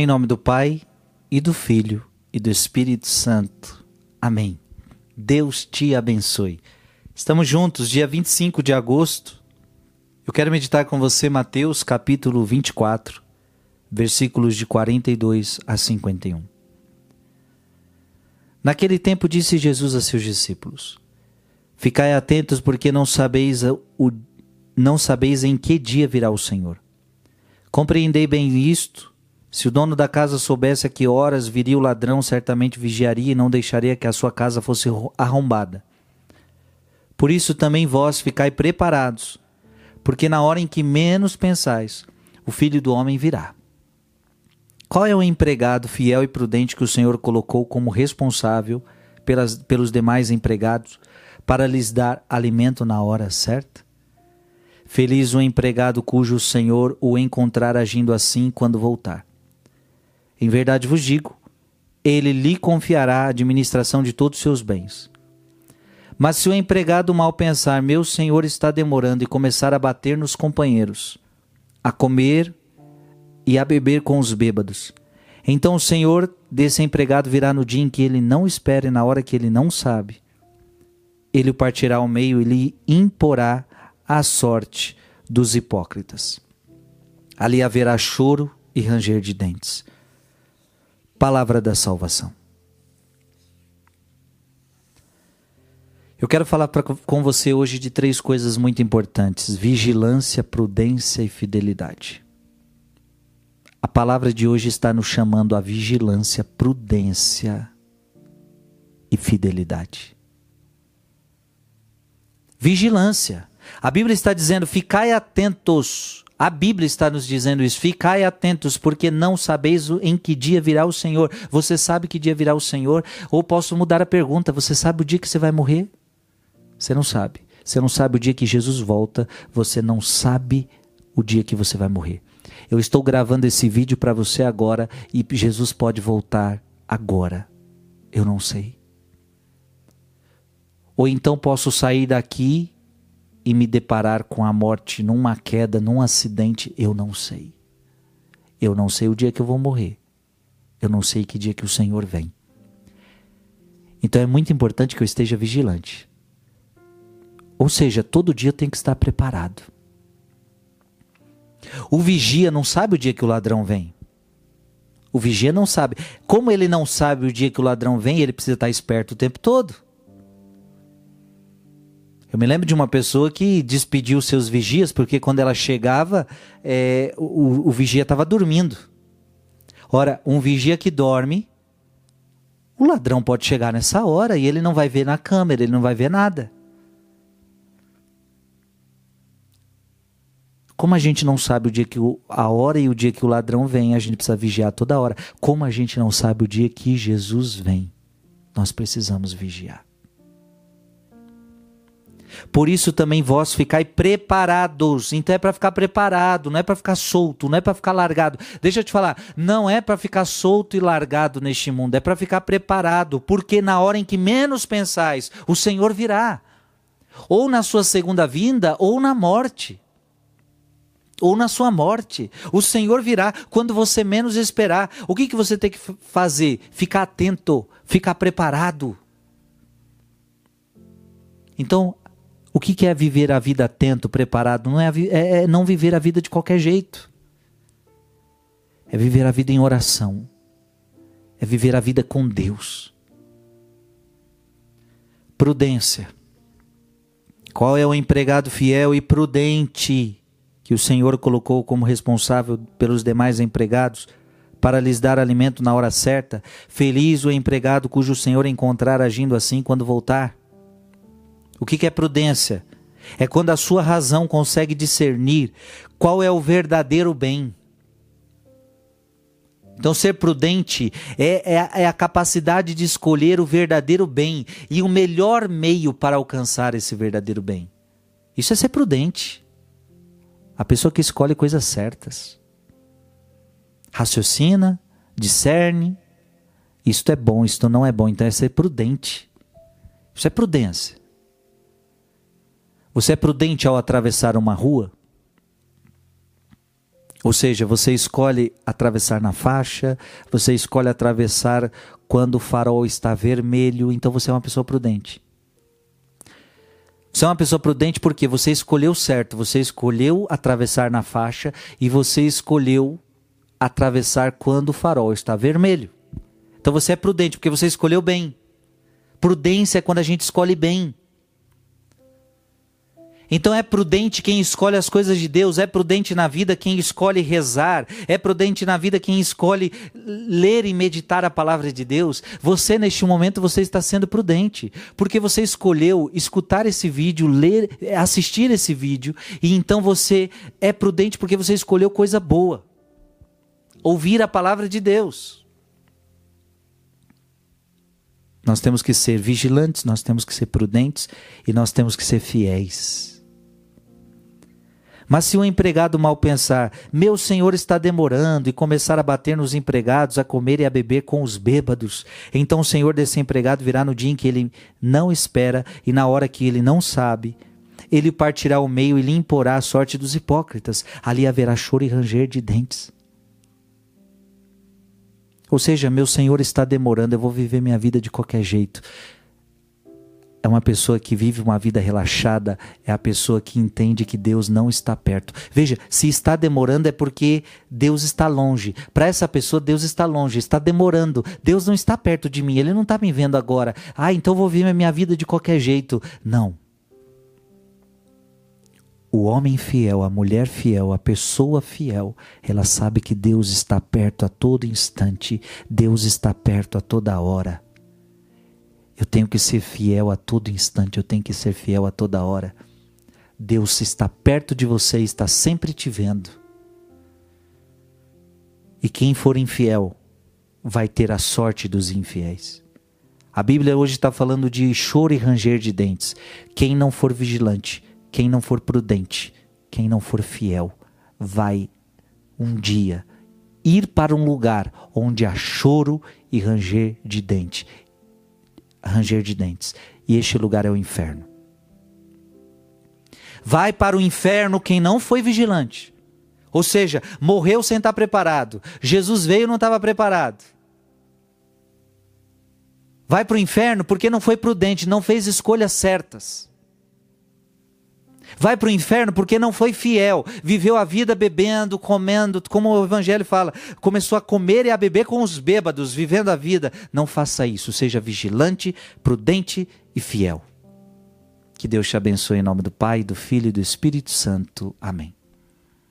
Em nome do Pai, e do Filho, e do Espírito Santo. Amém. Deus te abençoe. Estamos juntos, dia 25 de agosto. Eu quero meditar com você Mateus capítulo 24, versículos de 42 a 51. Naquele tempo disse Jesus a seus discípulos: Ficai atentos, porque não sabeis o não sabeis em que dia virá o Senhor. Compreendei bem isto. Se o dono da casa soubesse a que horas viria o ladrão, certamente vigiaria e não deixaria que a sua casa fosse arrombada. Por isso também vós ficai preparados, porque na hora em que menos pensais, o filho do homem virá. Qual é o empregado fiel e prudente que o Senhor colocou como responsável pelas, pelos demais empregados para lhes dar alimento na hora certa? Feliz o empregado cujo senhor o encontrar agindo assim quando voltar. Em verdade vos digo, ele lhe confiará a administração de todos os seus bens. Mas se o empregado mal pensar, meu senhor está demorando, e começar a bater nos companheiros, a comer e a beber com os bêbados, então o senhor desse empregado virá no dia em que ele não espera e na hora que ele não sabe. Ele o partirá ao meio e lhe imporá a sorte dos hipócritas. Ali haverá choro e ranger de dentes. Palavra da salvação. Eu quero falar pra, com você hoje de três coisas muito importantes: vigilância, prudência e fidelidade. A palavra de hoje está nos chamando a vigilância, prudência e fidelidade. Vigilância. A Bíblia está dizendo: ficai atentos. A Bíblia está nos dizendo isso. Ficai atentos, porque não sabeis em que dia virá o Senhor. Você sabe que dia virá o Senhor? Ou posso mudar a pergunta: você sabe o dia que você vai morrer? Você não sabe. Você não sabe o dia que Jesus volta. Você não sabe o dia que você vai morrer. Eu estou gravando esse vídeo para você agora e Jesus pode voltar agora. Eu não sei. Ou então posso sair daqui e me deparar com a morte numa queda, num acidente, eu não sei. Eu não sei o dia que eu vou morrer. Eu não sei que dia que o Senhor vem. Então é muito importante que eu esteja vigilante. Ou seja, todo dia eu tenho que estar preparado. O vigia não sabe o dia que o ladrão vem. O vigia não sabe. Como ele não sabe o dia que o ladrão vem, ele precisa estar esperto o tempo todo. Eu me lembro de uma pessoa que despediu seus vigias, porque quando ela chegava, é, o, o vigia estava dormindo. Ora, um vigia que dorme, o ladrão pode chegar nessa hora e ele não vai ver na câmera, ele não vai ver nada. Como a gente não sabe o dia que o, a hora e o dia que o ladrão vem, a gente precisa vigiar toda hora. Como a gente não sabe o dia que Jesus vem, nós precisamos vigiar. Por isso também vós ficai preparados. Então é para ficar preparado, não é para ficar solto, não é para ficar largado. Deixa eu te falar, não é para ficar solto e largado neste mundo, é para ficar preparado, porque na hora em que menos pensais, o Senhor virá. Ou na sua segunda vinda, ou na morte. Ou na sua morte. O Senhor virá quando você menos esperar. O que, que você tem que fazer? Ficar atento, ficar preparado. Então, o que, é viver a vida atento, preparado? Não é, é, é não viver a vida de qualquer jeito. É viver a vida em oração. É viver a vida com Deus. Prudência. Qual é o empregado fiel e prudente que o Senhor colocou como responsável pelos demais empregados para lhes dar alimento na hora certa? Feliz o empregado cujo Senhor encontrar agindo assim quando voltar. O que é prudência? É quando a sua razão consegue discernir qual é o verdadeiro bem. Então, ser prudente é, é, é, a capacidade de escolher o verdadeiro bem e o melhor meio para alcançar esse verdadeiro bem. Isso é ser prudente. A pessoa que escolhe coisas certas. Raciocina, discerne. Isto é bom, isto não é bom. Então, é ser prudente. Isso é prudência. Você é prudente ao atravessar uma rua? Ou seja, você escolhe atravessar na faixa, você escolhe atravessar quando o farol está vermelho, então você é uma pessoa prudente. Você é uma pessoa prudente porque você escolheu certo, você escolheu atravessar na faixa e você escolheu atravessar quando o farol está vermelho. Então você é prudente porque você escolheu bem. Prudência é quando a gente escolhe bem. Então é prudente quem escolhe as coisas de Deus, é prudente na vida quem escolhe rezar, é prudente na vida quem escolhe ler e meditar a palavra de Deus. Você neste momento você está sendo prudente, porque você escolheu escutar esse vídeo, ler, assistir esse vídeo, e então você é prudente porque você escolheu coisa boa. Ouvir a palavra de Deus. Nós temos que ser vigilantes, nós temos que ser prudentes e nós temos que ser fiéis. Mas se o um empregado mal pensar, meu senhor está demorando, e começar a bater nos empregados, a comer e a beber com os bêbados, então o senhor desse empregado virá no dia em que ele não espera e na hora que ele não sabe. Ele partirá ao meio e lhe imporá a sorte dos hipócritas. Ali haverá choro e ranger de dentes. Ou seja, meu Senhor está demorando, eu vou viver minha vida de qualquer jeito é uma pessoa que vive uma vida relaxada, é a pessoa que entende que Deus não está perto. Veja, se está demorando é porque Deus está longe. Para essa pessoa, Deus está longe, está demorando. Deus não está perto de mim, Ele não está me vendo agora. Ah, então vou viver a minha vida de qualquer jeito. Não. O homem fiel, a mulher fiel, a pessoa fiel, ela sabe que Deus está perto a todo instante, Deus está perto a toda hora. Eu tenho que ser fiel a todo instante, eu tenho que ser fiel a toda hora. Deus está perto de você, está sempre te vendo. E quem for infiel vai ter a sorte dos infiéis. A Bíblia hoje está falando de choro e ranger de dentes. Quem não for vigilante, quem não for prudente, quem não for fiel, vai um dia ir para um lugar onde há choro e ranger de dente ranger de dentes. E este lugar é o inferno. Vai para o inferno quem não foi vigilante. Ou seja, morreu sem estar preparado. Jesus veio e não estava preparado. Vai para o inferno porque não foi prudente, não fez escolhas certas. Vai para o inferno porque não foi fiel, viveu a vida bebendo, comendo, como o Evangelho fala, começou a comer e a beber com os bêbados, vivendo a vida. Não faça isso, seja vigilante, prudente e fiel. Que Deus te abençoe em nome do Pai, do Filho e do Espírito Santo. Amém.